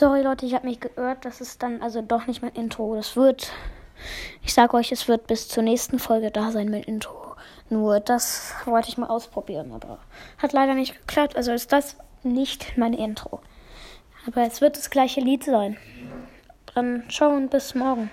Sorry Leute, ich habe mich geirrt. Das ist dann also doch nicht mein Intro. Das wird, ich sage euch, es wird bis zur nächsten Folge da sein, mein Intro. Nur das wollte ich mal ausprobieren, aber hat leider nicht geklappt. Also ist das nicht mein Intro. Aber es wird das gleiche Lied sein. Dann ciao und bis morgen.